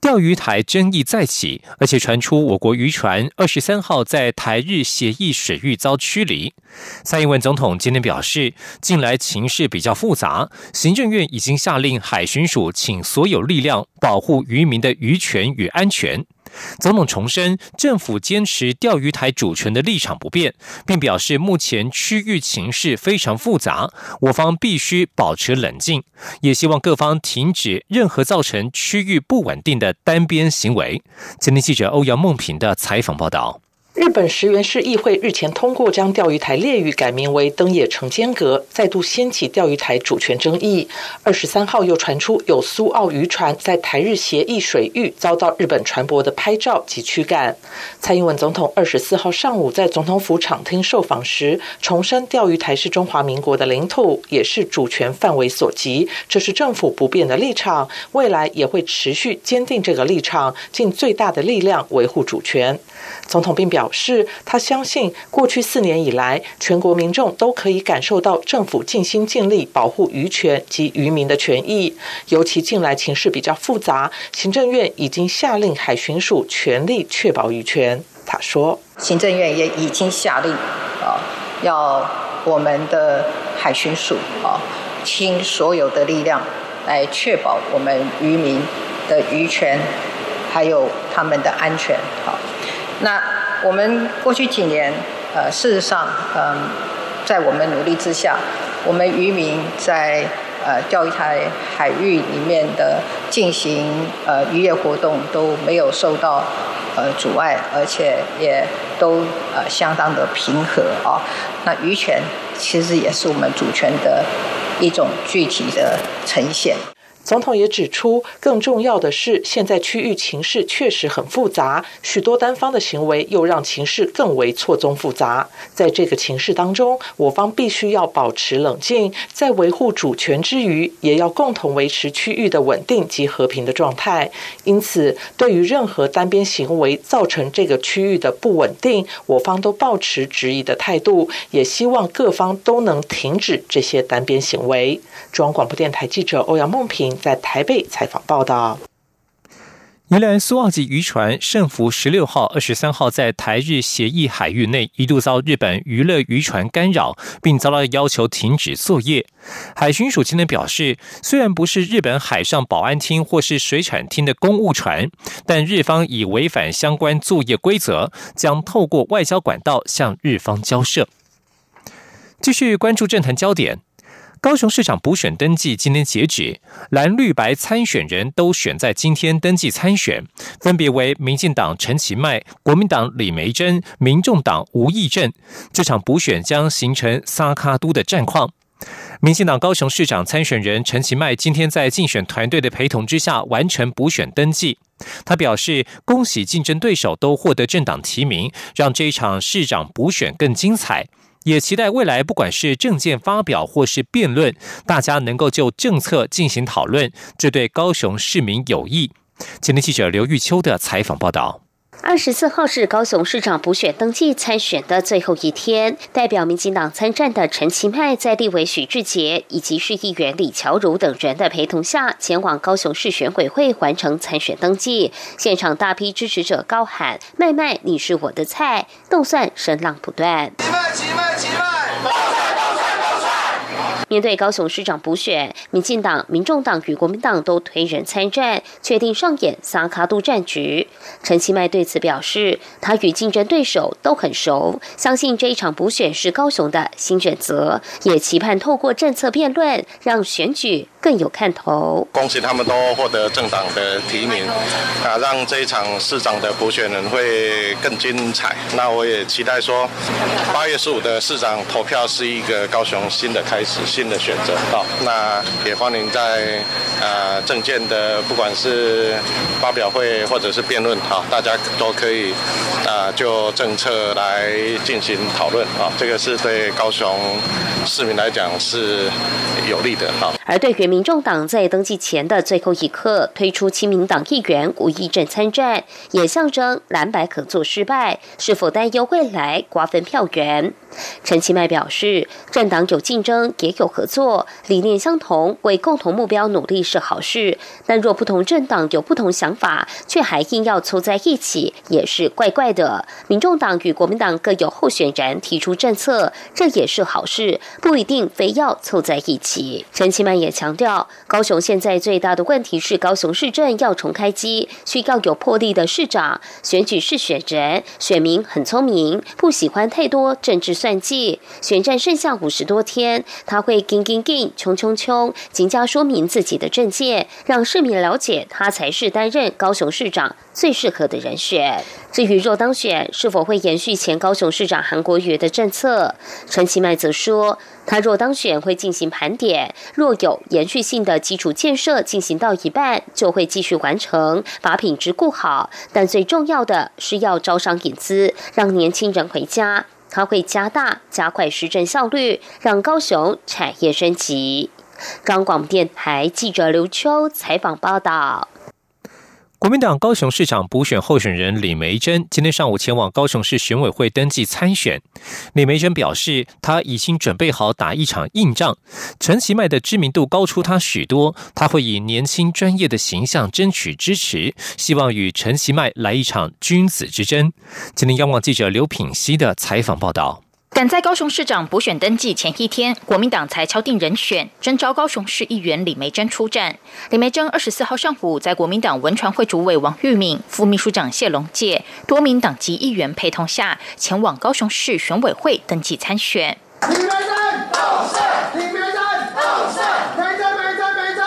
钓鱼台争议再起，而且传出我国渔船二十三号在台日协议水域遭驱离。蔡英文总统今天表示，近来情势比较复杂，行政院已经下令海巡署请所有力量保护渔民的渔权与安全。总统重申，政府坚持钓鱼台主权的立场不变，并表示目前区域情势非常复杂，我方必须保持冷静，也希望各方停止任何造成区域不稳定的单边行为。今天记者欧阳梦平的采访报道。日本石原市议会日前通过将钓鱼台列屿改名为登野城间阁，再度掀起钓鱼台主权争议。二十三号又传出有苏澳渔船在台日协议水域遭到日本船舶的拍照及驱赶。蔡英文总统二十四号上午在总统府场厅受访时，重申钓鱼台是中华民国的领土，也是主权范围所及，这是政府不变的立场，未来也会持续坚定这个立场，尽最大的力量维护主权。总统并表示，他相信过去四年以来，全国民众都可以感受到政府尽心尽力保护渔权及渔民的权益。尤其近来情势比较复杂，行政院已经下令海巡署全力确保渔权。他说，行政院也已经下令啊，要我们的海巡署啊，倾所有的力量来确保我们渔民的渔权，还有他们的安全。好。那我们过去几年，呃，事实上，嗯，在我们努力之下，我们渔民在呃钓鱼台海域里面的进行呃渔业活动都没有受到呃阻碍，而且也都呃相当的平和啊。那渔权其实也是我们主权的一种具体的呈现。总统也指出，更重要的是，现在区域情势确实很复杂，许多单方的行为又让情势更为错综复杂。在这个情势当中，我方必须要保持冷静，在维护主权之余，也要共同维持区域的稳定及和平的状态。因此，对于任何单边行为造成这个区域的不稳定，我方都保持质疑的态度，也希望各方都能停止这些单边行为。中央广播电台记者欧阳梦平。在台北采访报道。宜兰苏澳级渔船胜福十六号、二十三号在台日协议海域内一度遭日本娱乐渔船干扰，并遭到要求停止作业。海巡署今天表示，虽然不是日本海上保安厅或是水产厅的公务船，但日方已违反相关作业规则，将透过外交管道向日方交涉。继续关注政坛焦点。高雄市长补选登记今天截止，蓝绿白参选人都选在今天登记参选，分别为民进党陈其迈、国民党李梅珍、民众党吴益政。这场补选将形成萨卡都的战况。民进党高雄市长参选人陈其迈今天在竞选团队的陪同之下完成补选登记，他表示：“恭喜竞争对手都获得政党提名，让这一场市长补选更精彩。”也期待未来，不管是政见发表或是辩论，大家能够就政策进行讨论，这对高雄市民有益。今天记者刘玉秋的采访报道。二十四号是高雄市长补选登记参选的最后一天，代表民进党参战的陈其迈，在立委许志杰以及市议员李乔如等人的陪同下，前往高雄市选委会完成参选登记。现场大批支持者高喊“麦麦，你是我的菜”，动算声浪不断。面对高雄市长补选，民进党、民众党与国民党都推人参战，确定上演萨卡度战局。陈其迈对此表示，他与竞争对手都很熟，相信这一场补选是高雄的新选择，也期盼透过政策辩论，让选举更有看头。恭喜他们都获得政党的提名，啊，让这一场市长的补选人会更精彩。那我也期待说，八月十五的市长投票是一个高雄新的开始，新的选择。好，那也欢迎在呃政见的不管是发表会或者是辩论，好，大家都可以啊就政策来进行讨论。啊，这个是对高雄市民来讲是有利的。好，而对于民众党在登记前的最后一刻推出亲民党议员吴益政参战，也象征蓝白合作失败，是否担忧未来瓜分票源？陈其迈表示，政党有竞争也有合作，理念相同，为共同目标努力是好事。但若不同政党有不同想法，却还硬要凑在一起，也是怪怪的。民众党与国民党各有候选人提出政策，这也是好事，不一定非要凑在一起。陈其迈也强调，高雄现在最大的问题是高雄市政要重开机，需要有魄力的市长。选举是选人，选民很聪明，不喜欢太多政治算。计选战剩下五十多天，他会跟跟跟冲冲冲，尽加说明自己的政见，让市民了解他才是担任高雄市长最适合的人选。至于若当选，是否会延续前高雄市长韩国瑜的政策？陈其迈则说，他若当选会进行盘点，若有延续性的基础建设进行到一半，就会继续完成，把品质顾好。但最重要的是要招商引资，让年轻人回家。他会加大、加快施政效率，让高雄产业升级。中广电台记者刘秋采访报道。国民党高雄市长补选候选人李梅珍今天上午前往高雄市选委会登记参选。李梅珍表示，他已经准备好打一场硬仗。陈其迈的知名度高出他许多，他会以年轻专业的形象争取支持，希望与陈其迈来一场君子之争。今天央广记者刘品熙的采访报道。赶在高雄市长补选登记前一天，国民党才敲定人选，征召高雄市议员李梅珍出战。李梅珍二十四号上午，在国民党文传会主委王玉敏、副秘书长谢龙介多名党籍议员陪同下，前往高雄市选委会登记参选。李梅珍到市，李梅珍到市，梅珍梅珍梅珍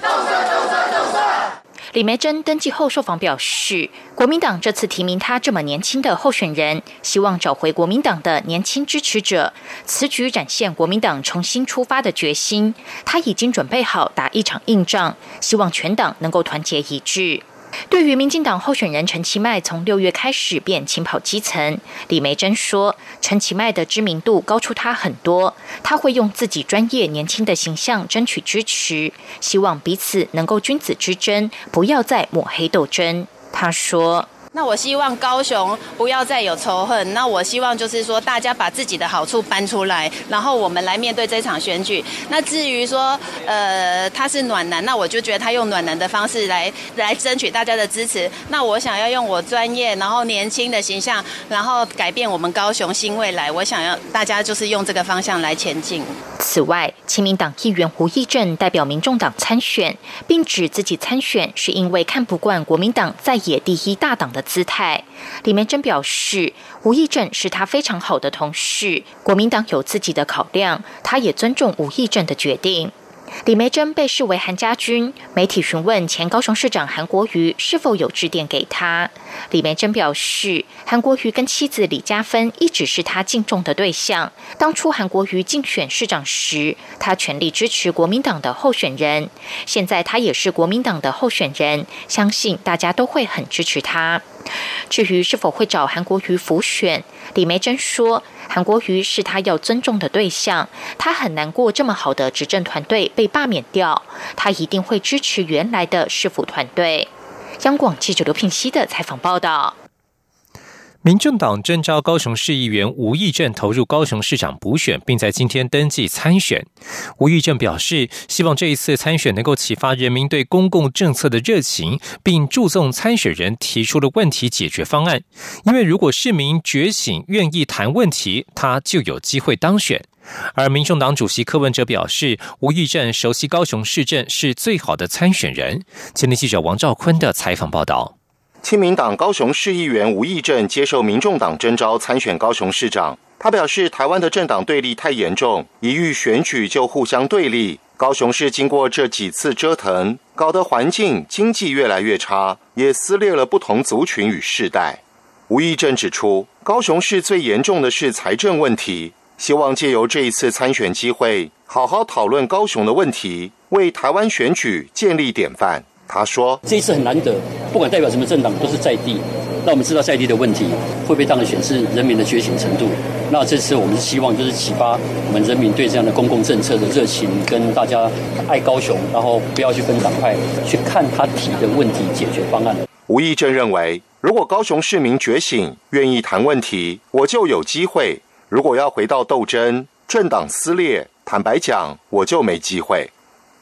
到市到市到市。李梅珍登记后受访表示。国民党这次提名他这么年轻的候选人，希望找回国民党的年轻支持者。此举展现国民党重新出发的决心。他已经准备好打一场硬仗，希望全党能够团结一致。对于民进党候选人陈其迈从六月开始便勤跑基层，李梅珍说：“陈其迈的知名度高出他很多，他会用自己专业年轻的形象争取支持，希望彼此能够君子之争，不要再抹黑斗争。”他说。那我希望高雄不要再有仇恨。那我希望就是说，大家把自己的好处搬出来，然后我们来面对这场选举。那至于说，呃，他是暖男，那我就觉得他用暖男的方式来来争取大家的支持。那我想要用我专业，然后年轻的形象，然后改变我们高雄新未来。我想要大家就是用这个方向来前进。此外，亲民党议员胡义正代表民众党参选，并指自己参选是因为看不惯国民党在野第一大党的。姿态，李梅珍表示，吴义正是他非常好的同事，国民党有自己的考量，他也尊重吴义正的决定。李梅珍被视为韩家军，媒体询问前高雄市长韩国瑜是否有致电给他。李梅珍表示，韩国瑜跟妻子李嘉芬一直是他敬重的对象。当初韩国瑜竞选市长时，他全力支持国民党的候选人。现在他也是国民党的候选人，相信大家都会很支持他。至于是否会找韩国瑜复选，李梅珍说。韩国瑜是他要尊重的对象，他很难过这么好的执政团队被罢免掉，他一定会支持原来的市府团队。央广记者刘聘熙的采访报道。民政党征召高雄市议员吴益政投入高雄市长补选，并在今天登记参选。吴益政表示，希望这一次参选能够启发人民对公共政策的热情，并注重参选人提出的问题解决方案。因为如果市民觉醒，愿意谈问题，他就有机会当选。而民众党主席柯文哲表示，吴益政熟悉高雄市政，是最好的参选人。前天记者王兆坤的采访报道。亲民党高雄市议员吴益政接受民众党征召参选高雄市长。他表示，台湾的政党对立太严重，一遇选举就互相对立。高雄市经过这几次折腾，搞得环境经济越来越差，也撕裂了不同族群与世代。吴义正指出，高雄市最严重的是财政问题，希望借由这一次参选机会，好好讨论高雄的问题，为台湾选举建立典范。他说：“这一次很难得，不管代表什么政党，都是在地。那我们知道在地的问题会被当选是人民的觉醒程度。那这次我们是希望就是启发我们人民对这样的公共政策的热情，跟大家爱高雄，然后不要去分党派，去看他提的问题解决方案。”吴义正认为，如果高雄市民觉醒，愿意谈问题，我就有机会；如果要回到斗争、政党撕裂，坦白讲，我就没机会。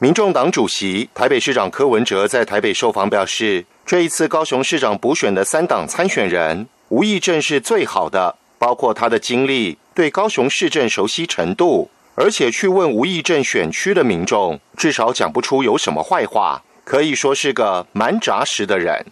民众党主席、台北市长柯文哲在台北受访表示，这一次高雄市长补选的三党参选人，吴益政是最好的，包括他的经历、对高雄市政熟悉程度，而且去问吴益政选区的民众，至少讲不出有什么坏话，可以说是个蛮扎实的人。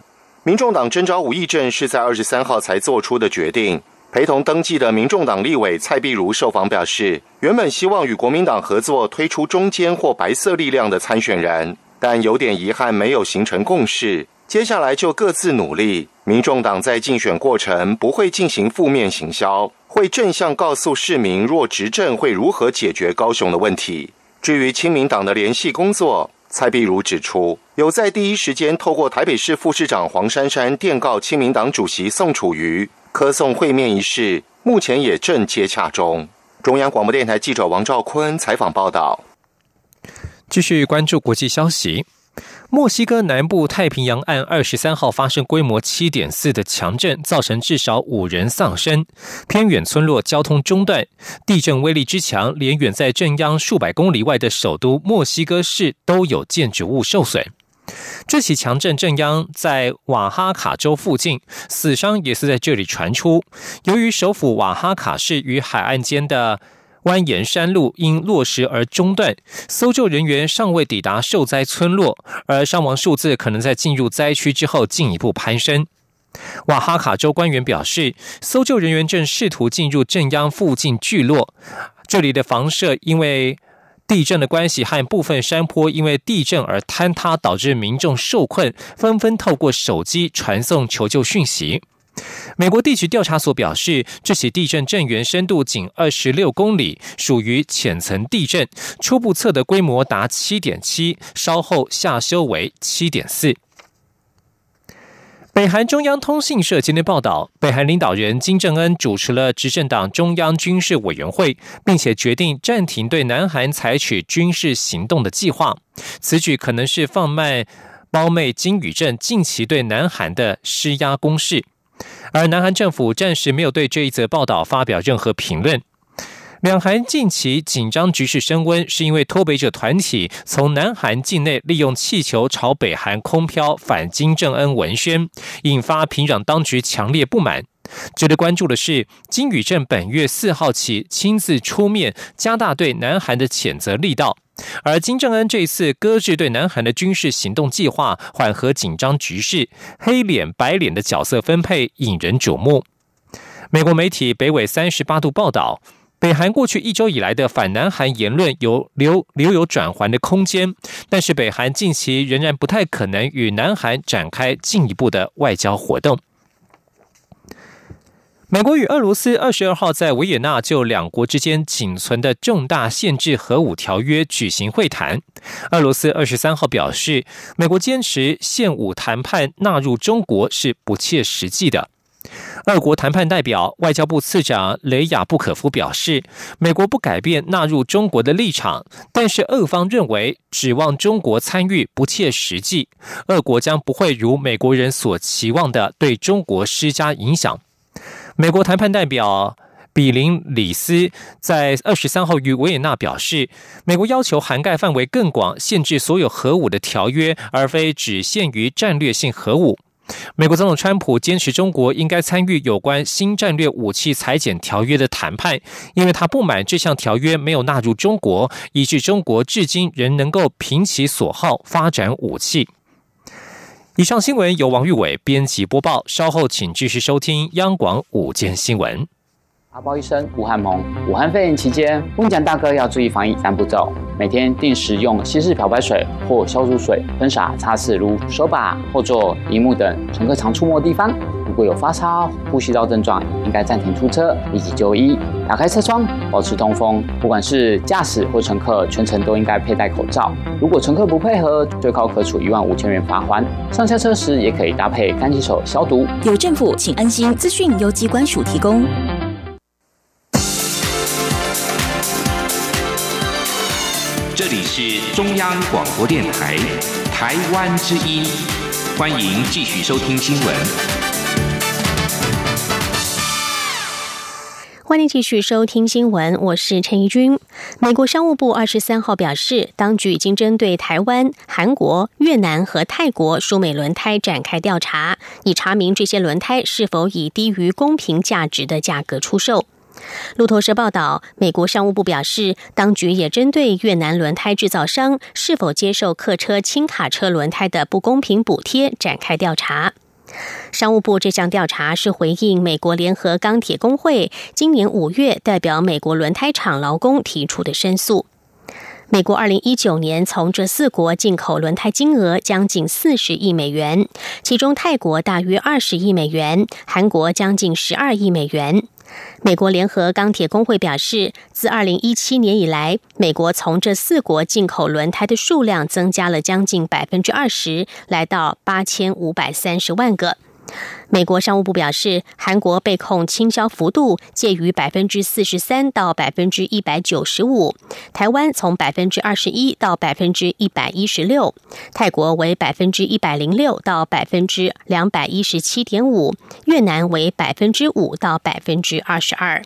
民众党征召吴益政是在二十三号才做出的决定。陪同登记的民众党立委蔡碧如受访表示，原本希望与国民党合作推出中间或白色力量的参选人，但有点遗憾没有形成共识。接下来就各自努力。民众党在竞选过程不会进行负面行销，会正向告诉市民若执政会如何解决高雄的问题。至于亲民党的联系工作，蔡碧如指出，有在第一时间透过台北市副市长黄珊珊电告亲民党主席宋楚瑜。科送会面一事目前也正接洽中。中央广播电台记者王兆坤采访报道。继续关注国际消息，墨西哥南部太平洋岸二十三号发生规模七点四的强震，造成至少五人丧生，偏远村落交通中断。地震威力之强，连远在镇央数百公里外的首都墨西哥市都有建筑物受损。这起强震震央在瓦哈卡州附近，死伤也是在这里传出。由于首府瓦哈卡市与海岸间的蜿蜒山路因落石而中断，搜救人员尚未抵达受灾村落，而伤亡数字可能在进入灾区之后进一步攀升。瓦哈卡州官员表示，搜救人员正试图进入镇央附近聚落，这里的房舍因为。地震的关系和部分山坡因为地震而坍塌，导致民众受困，纷纷透过手机传送求救讯息。美国地区调查所表示，这起地震震源深度仅二十六公里，属于浅层地震，初步测的规模达七点七，稍后下修为七点四。北韩中央通信社今天报道，北韩领导人金正恩主持了执政党中央军事委员会，并且决定暂停对南韩采取军事行动的计划。此举可能是放慢胞妹金宇镇近期对南韩的施压攻势，而南韩政府暂时没有对这一则报道发表任何评论。两韩近期紧张局势升温，是因为脱北者团体从南韩境内利用气球朝北韩空飘反金正恩文宣，引发平壤当局强烈不满。值得关注的是，金宇镇本月四号起亲自出面加大对南韩的谴责力道，而金正恩这次搁置对南韩的军事行动计划，缓和紧张局势，黑脸白脸的角色分配引人瞩目。美国媒体北纬三十八度报道。北韩过去一周以来的反南韩言论有留留有转圜的空间，但是北韩近期仍然不太可能与南韩展开进一步的外交活动。美国与俄罗斯二十二号在维也纳就两国之间仅存的重大限制核武条约举行会谈。俄罗斯二十三号表示，美国坚持限武谈判纳入中国是不切实际的。俄国谈判代表、外交部次长雷亚布可夫表示，美国不改变纳入中国的立场，但是俄方认为指望中国参与不切实际，俄国将不会如美国人所期望的对中国施加影响。美国谈判代表比林里斯在二十三号于维也纳表示，美国要求涵盖范围更广、限制所有核武的条约，而非只限于战略性核武。美国总统川普坚持中国应该参与有关新战略武器裁减条约的谈判，因为他不满这项条约没有纳入中国，以致中国至今仍能够凭其所好发展武器。以上新闻由王玉伟编辑播报，稍后请继续收听央广午间新闻。阿包医生吴汉蒙，武汉肺炎期间，温讲大哥要注意防疫三步骤：每天定时用稀释漂白水或消毒水喷洒擦拭如手把、后座、荧幕等乘客常触摸的地方。如果有发烧、呼吸道症状，应该暂停出车，立即就医。打开车窗，保持通风。不管是驾驶或乘客，全程都应该佩戴口罩。如果乘客不配合，最高可处一万五千元罚款。上下车时也可以搭配干洗手消毒。有政府，请安心。资讯由机关署提供。这里是中央广播电台台湾之音，欢迎继续收听新闻。欢迎继续收听新闻，我是陈怡君。美国商务部二十三号表示，当局已经针对台湾、韩国、越南和泰国输美轮胎展开调查，以查明这些轮胎是否以低于公平价值的价格出售。路透社报道，美国商务部表示，当局也针对越南轮胎制造商是否接受客车轻卡车轮胎的不公平补贴展开调查。商务部这项调查是回应美国联合钢铁工会今年五月代表美国轮胎厂劳工提出的申诉。美国二零一九年从这四国进口轮胎金额将近四十亿美元，其中泰国大约二十亿美元，韩国将近十二亿美元。美国联合钢铁工会表示，自二零一七年以来，美国从这四国进口轮胎的数量增加了将近百分之二十，来到八千五百三十万个。美国商务部表示，韩国被控倾销幅度介于百分之四十三到百分之一百九十五，台湾从百分之二十一到百分之一百一十六，泰国为百分之一百零六到百分之两百一十七点五，越南为百分之五到百分之二十二。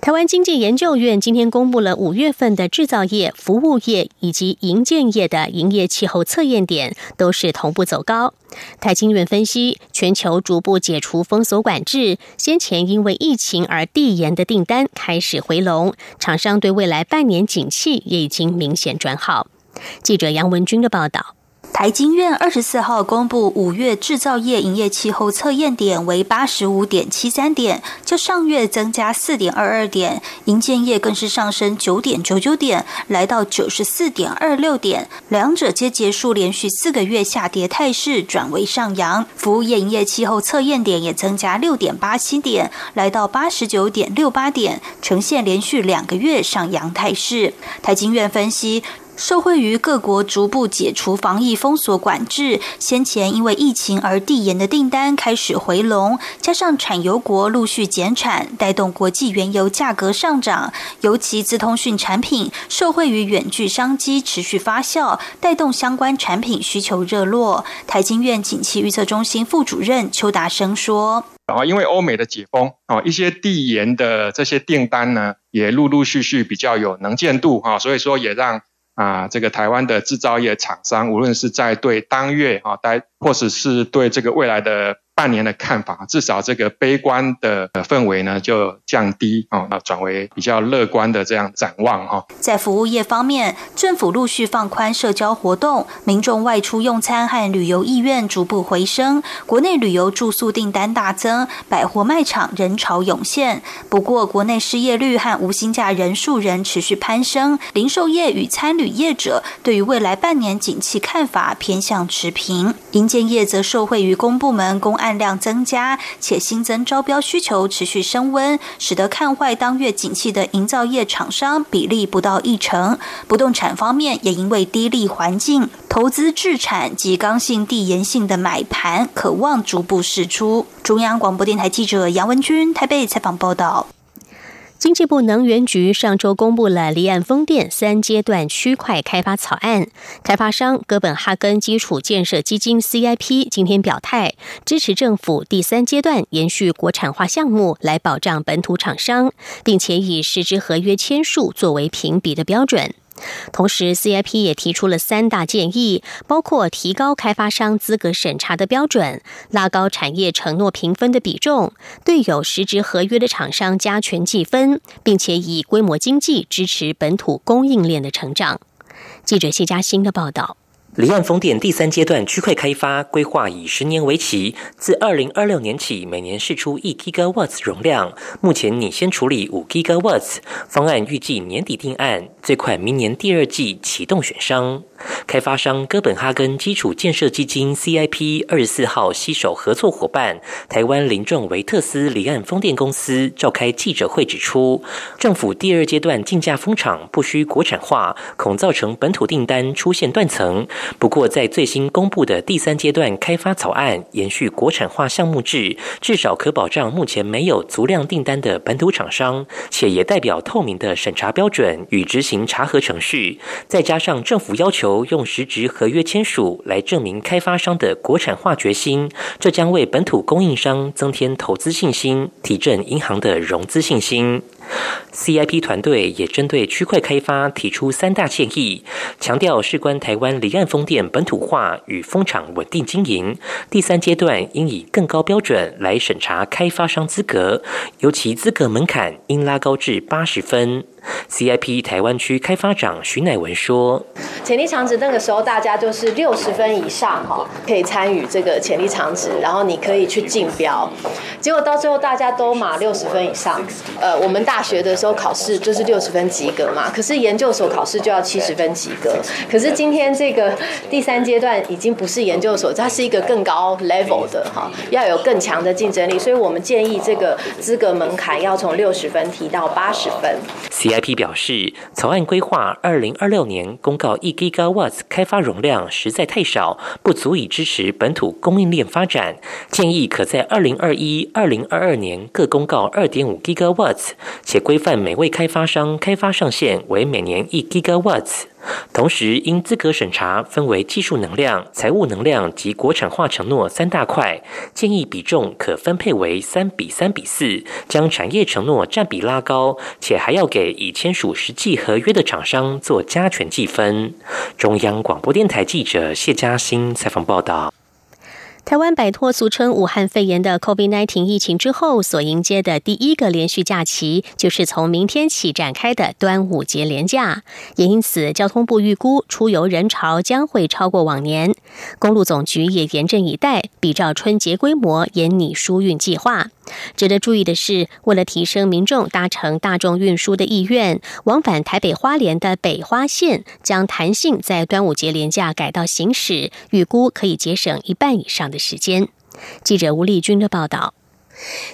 台湾经济研究院今天公布了五月份的制造业、服务业以及营建业的营业气候测验点，都是同步走高。台经院分析，全球逐步解除封锁管制，先前因为疫情而递延的订单开始回笼，厂商对未来半年景气也已经明显转好。记者杨文军的报道。台经院二十四号公布五月制造业营业气候测验点为八十五点七三点，较上月增加四点二二点；营建业更是上升九点九九点，来到九十四点二六点，两者皆结束连续四个月下跌态势，转为上扬。服务业营业气候测验点也增加六点八七点，来到八十九点六八点，呈现连续两个月上扬态势。台经院分析。受惠于各国逐步解除防疫封锁管制，先前因为疫情而递延的订单开始回笼，加上产油国陆续减产，带动国际原油价格上涨。尤其资通讯产品受惠于远距商机持续发酵，带动相关产品需求热络。台经院景气预测中心副主任邱达生说：“然后因为欧美的解封，哦，一些递延的这些订单呢，也陆陆续续比较有能见度，哈，所以说也让。”啊，这个台湾的制造业厂商，无论是在对当月啊，待或者是对这个未来的。半年的看法，至少这个悲观的氛围呢就降低啊，那转为比较乐观的这样展望哈。在服务业方面，政府陆续放宽社交活动，民众外出用餐和旅游意愿逐步回升，国内旅游住宿订单大增，百货卖场人潮涌现。不过，国内失业率和无薪假人数仍持续攀升，零售业与餐旅业者对于未来半年景气看法偏向持平，营建业则受惠于公部门公安。量增加，且新增招标需求持续升温，使得看坏当月景气的营造业厂商比例不到一成。不动产方面也因为低利环境，投资置产及刚性地延性的买盘，渴望逐步释出。中央广播电台记者杨文君台北采访报道。经济部能源局上周公布了离岸风电三阶段区块开发草案，开发商哥本哈根基础建设基金 （CIP） 今天表态支持政府第三阶段延续国产化项目，来保障本土厂商，并且以实质合约签署作为评比的标准。同时，CIP 也提出了三大建议，包括提高开发商资格审查的标准，拉高产业承诺评分的比重，对有实质合约的厂商加权计分，并且以规模经济支持本土供应链的成长。记者谢佳欣的报道。离岸风电第三阶段区块开发规划以十年为期，自二零二六年起每年试出一 gigawatts 容量，目前拟先处理五 gigawatts，方案预计年底定案，最快明年第二季启动选商。开发商哥本哈根基础建设基金 CIP 二十四号携手合作伙伴台湾林仲维特斯离岸风电公司召开记者会，指出政府第二阶段竞价风场不需国产化，恐造成本土订单出现断层。不过，在最新公布的第三阶段开发草案，延续国产化项目制，至少可保障目前没有足量订单的本土厂商，且也代表透明的审查标准与执行查核程序。再加上政府要求用实质合约签署来证明开发商的国产化决心，这将为本土供应商增添投资信心，提振银行的融资信心。CIP 团队也针对区块开发提出三大建议，强调事关台湾离岸风电本土化与风场稳定经营，第三阶段应以更高标准来审查开发商资格，尤其资格门槛应拉高至八十分。CIP 台湾区开发长徐乃文说：“潜力长值那个时候大家就是六十分以上哈，可以参与这个潜力长值，然后你可以去竞标。结果到最后大家都码六十分以上，呃，我们大学的时候考试就是六十分及格嘛，可是研究所考试就要七十分及格。可是今天这个第三阶段已经不是研究所，它是一个更高 level 的哈，要有更强的竞争力，所以我们建议这个资格门槛要从六十分提到八十分。” CIP 表示，草案规划二零二六年公告一 gigawatts 开发容量实在太少，不足以支持本土供应链发展，建议可在二零二一、二零二二年各公告二点五 gigawatts，且规范每位开发商开发上限为每年一 gigawatts。同时，因资格审查分为技术能量、财务能量及国产化承诺三大块，建议比重可分配为三比三比四，将产业承诺占比拉高，且还要给已签署实际合约的厂商做加权计分。中央广播电台记者谢嘉欣采访报道。台湾摆脱俗称武汉肺炎的 COVID-19 疫情之后，所迎接的第一个连续假期，就是从明天起展开的端午节连假。也因此，交通部预估出游人潮将会超过往年。公路总局也严阵以待，比照春节规模，严拟疏运计划。值得注意的是，为了提升民众搭乘大众运输的意愿，往返台北花莲的北花线将弹性在端午节连假改道行驶，预估可以节省一半以上的时间。记者吴丽君的报道。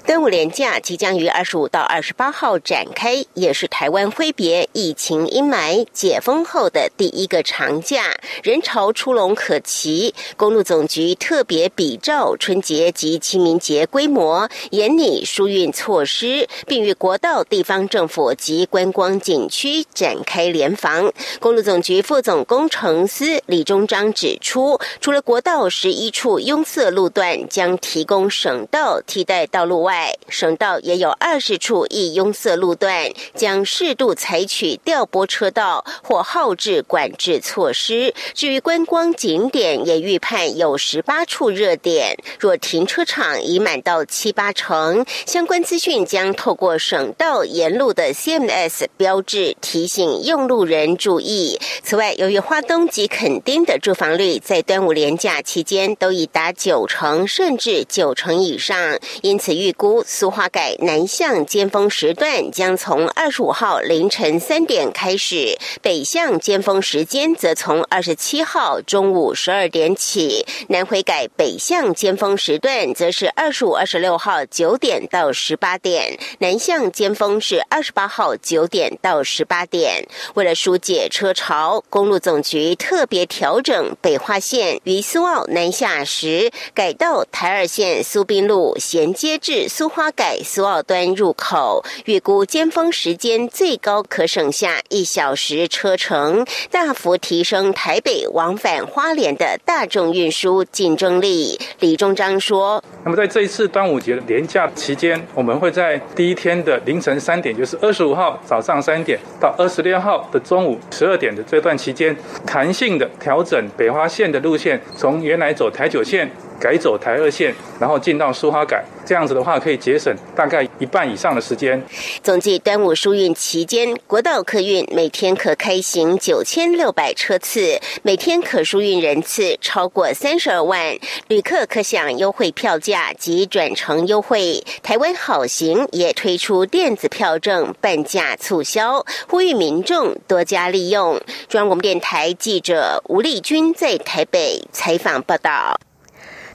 端午连假即将于二十五到二十八号展开，也是台湾挥别疫情阴霾、解封后的第一个长假，人潮出笼可期。公路总局特别比照春节及清明节规模，严拟疏运措施，并与国道、地方政府及观光景区展开联防。公路总局副总工程师李忠章指出，除了国道十一处拥塞路段将提供省道替代。道路外，省道也有二十处易拥塞路段，将适度采取调拨车道或后置管制措施。至于观光景点，也预判有十八处热点，若停车场已满到七八成，相关资讯将透过省道沿路的 CMS 标志提醒用路人注意。此外，由于花东及垦丁的住房率在端午连假期间都已达九成甚至九成以上，因此。此预估，苏花改南向尖峰时段将从二十五号凌晨三点开始，北向尖峰时间则从二十七号中午十二点起。南回改北向尖峰时段则是二十五、二十六号九点到十八点，南向尖峰是二十八号九点到十八点。为了疏解车潮，公路总局特别调整北化线于苏澳南下时，改道台二线苏滨路衔接。至苏花改苏澳端入口，预估尖峰时间最高可省下一小时车程，大幅提升台北往返花莲的大众运输竞争力。李中章说：“那么在这一次端午节连假期间，我们会在第一天的凌晨三点，就是二十五号早上三点到二十六号的中午十二点的这段期间，弹性的调整北花线的路线，从原来走台九线。”改走台二线，然后进到苏花改。这样子的话，可以节省大概一半以上的时间。总计端午疏运期间，国道客运每天可开行九千六百车次，每天可疏运人次超过三十二万，旅客可享优惠票价及转乘优惠。台湾好行也推出电子票证半价促销，呼吁民众多加利用。中央广播电台记者吴丽君在台北采访报道。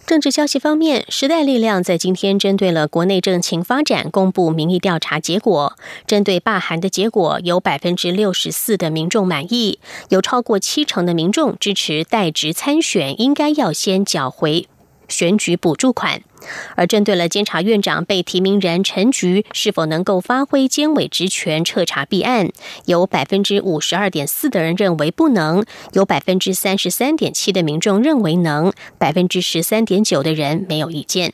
政治消息方面，时代力量在今天针对了国内政情发展公布民意调查结果。针对罢韩的结果，有百分之六十四的民众满意，有超过七成的民众支持代职参选，应该要先缴回选举补助款。而针对了监察院长被提名人陈菊是否能够发挥监委职权彻查弊案，有百分之五十二点四的人认为不能，有百分之三十三点七的民众认为能，百分之十三点九的人没有意见。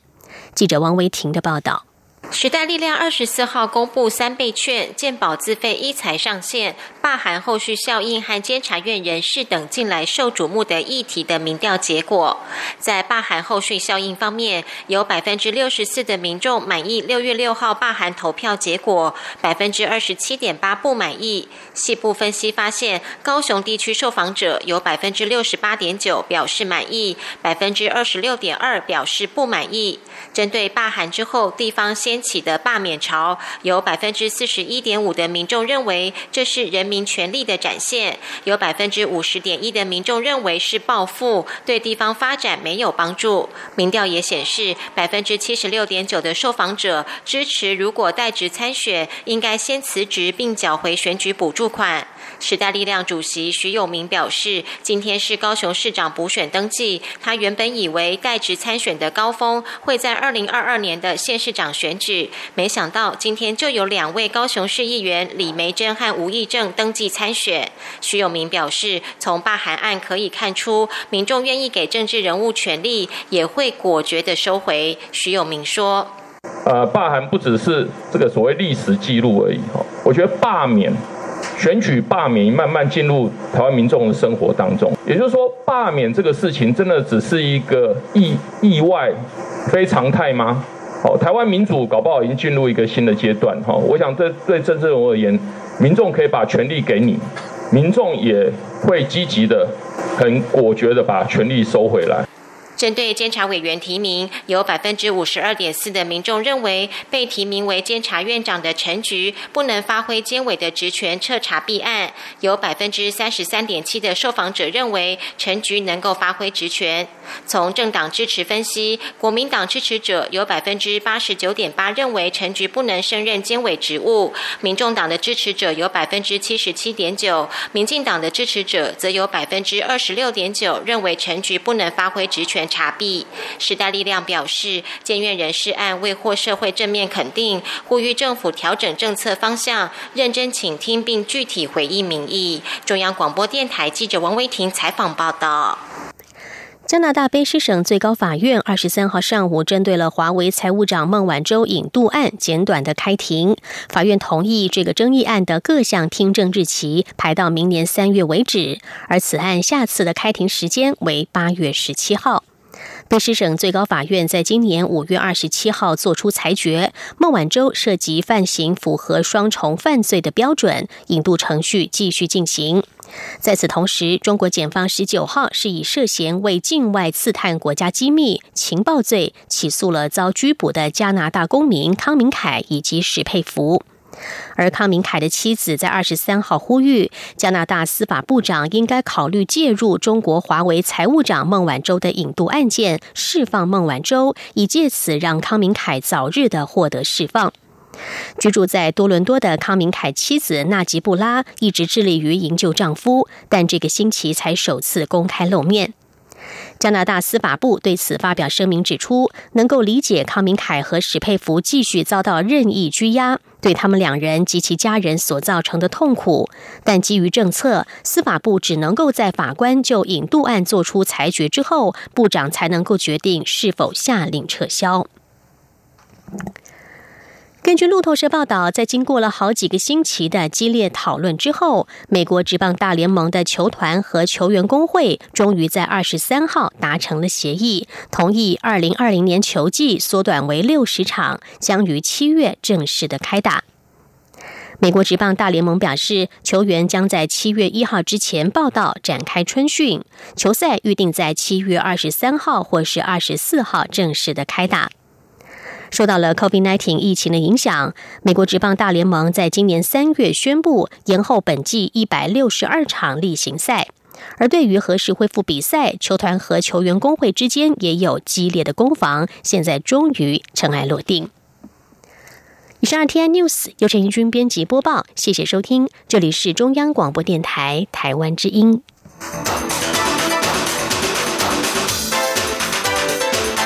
记者王维婷的报道。时代力量二十四号公布三倍券、健保自费一财上线、罢韩后续效应和监察院人事等近来受瞩目的议题的民调结果。在罢韩后续效应方面，有百分之六十四的民众满意六月六号罢韩投票结果，百分之二十七点八不满意。细部分析发现，高雄地区受访者有百分之六十八点九表示满意，百分之二十六点二表示不满意。针对罢韩之后地方先掀起的罢免潮，有百分之四十一点五的民众认为这是人民权利的展现，有百分之五十点一的民众认为是报复，对地方发展没有帮助。民调也显示，百分之七十六点九的受访者支持，如果代职参选，应该先辞职并缴回选举补助款。时代力量主席徐永明表示，今天是高雄市长补选登记，他原本以为代职参选的高峰会在二零二二年的县市长选举，没想到今天就有两位高雄市议员李梅珍和吴义正登记参选。徐永明表示，从罢韩案可以看出，民众愿意给政治人物权利，也会果决的收回。徐永明说：“呃，罢韩不只是这个所谓历史记录而已，哈，我觉得罢免。”选举罢免慢慢进入台湾民众的生活当中，也就是说，罢免这个事情真的只是一个意意外、非常态吗？好，台湾民主搞不好已经进入一个新的阶段。哈，我想这对政治人物而言，民众可以把权力给你，民众也会积极的、很果决的把权力收回来。针对监察委员提名，有百分之五十二点四的民众认为，被提名为监察院长的陈菊不能发挥监委的职权彻查弊案；有百分之三十三点七的受访者认为陈菊能够发挥职权。从政党支持分析，国民党支持者有百分之八十九点八认为陈菊不能胜任监委职务；民众党的支持者有百分之七十七点九，民进党的支持者则有百分之二十六点九认为陈菊不能发挥职权。查弊，时代力量表示，建院人事案未获社会正面肯定，呼吁政府调整政策方向，认真倾听并具体回应民意。中央广播电台记者王威婷采访报道。加拿大卑诗省最高法院二十三号上午针对了华为财务长孟晚舟引渡案简短的开庭，法院同意这个争议案的各项听证日期排到明年三月为止，而此案下次的开庭时间为八月十七号。卑诗省最高法院在今年五月二十七号作出裁决，孟晚舟涉及犯行符合双重犯罪的标准，引渡程序继续进行。在此同时，中国检方十九号是以涉嫌为境外刺探国家机密情报罪起诉了遭拘捕的加拿大公民康明凯以及史佩福。而康明凯的妻子在二十三号呼吁，加拿大司法部长应该考虑介入中国华为财务长孟晚舟的引渡案件，释放孟晚舟，以借此让康明凯早日的获得释放。居住在多伦多的康明凯妻子纳吉布拉一直致力于营救丈夫，但这个星期才首次公开露面。加拿大司法部对此发表声明，指出能够理解康明凯和史佩福继续遭到任意拘押对他们两人及其家人所造成的痛苦，但基于政策，司法部只能够在法官就引渡案作出裁决之后，部长才能够决定是否下令撤销。根据路透社报道，在经过了好几个星期的激烈讨论之后，美国职棒大联盟的球团和球员工会终于在二十三号达成了协议，同意二零二零年球季缩短为六十场，将于七月正式的开打。美国职棒大联盟表示，球员将在七月一号之前报道展开春训，球赛预定在七月二十三号或是二十四号正式的开打。受到了 COVID-19 疫情的影响，美国职棒大联盟在今年三月宣布延后本季一百六十二场例行赛。而对于何时恢复比赛，球团和球员工会之间也有激烈的攻防，现在终于尘埃落定。以上 T I News 由陈怡君编辑播报，谢谢收听，这里是中央广播电台台湾之音。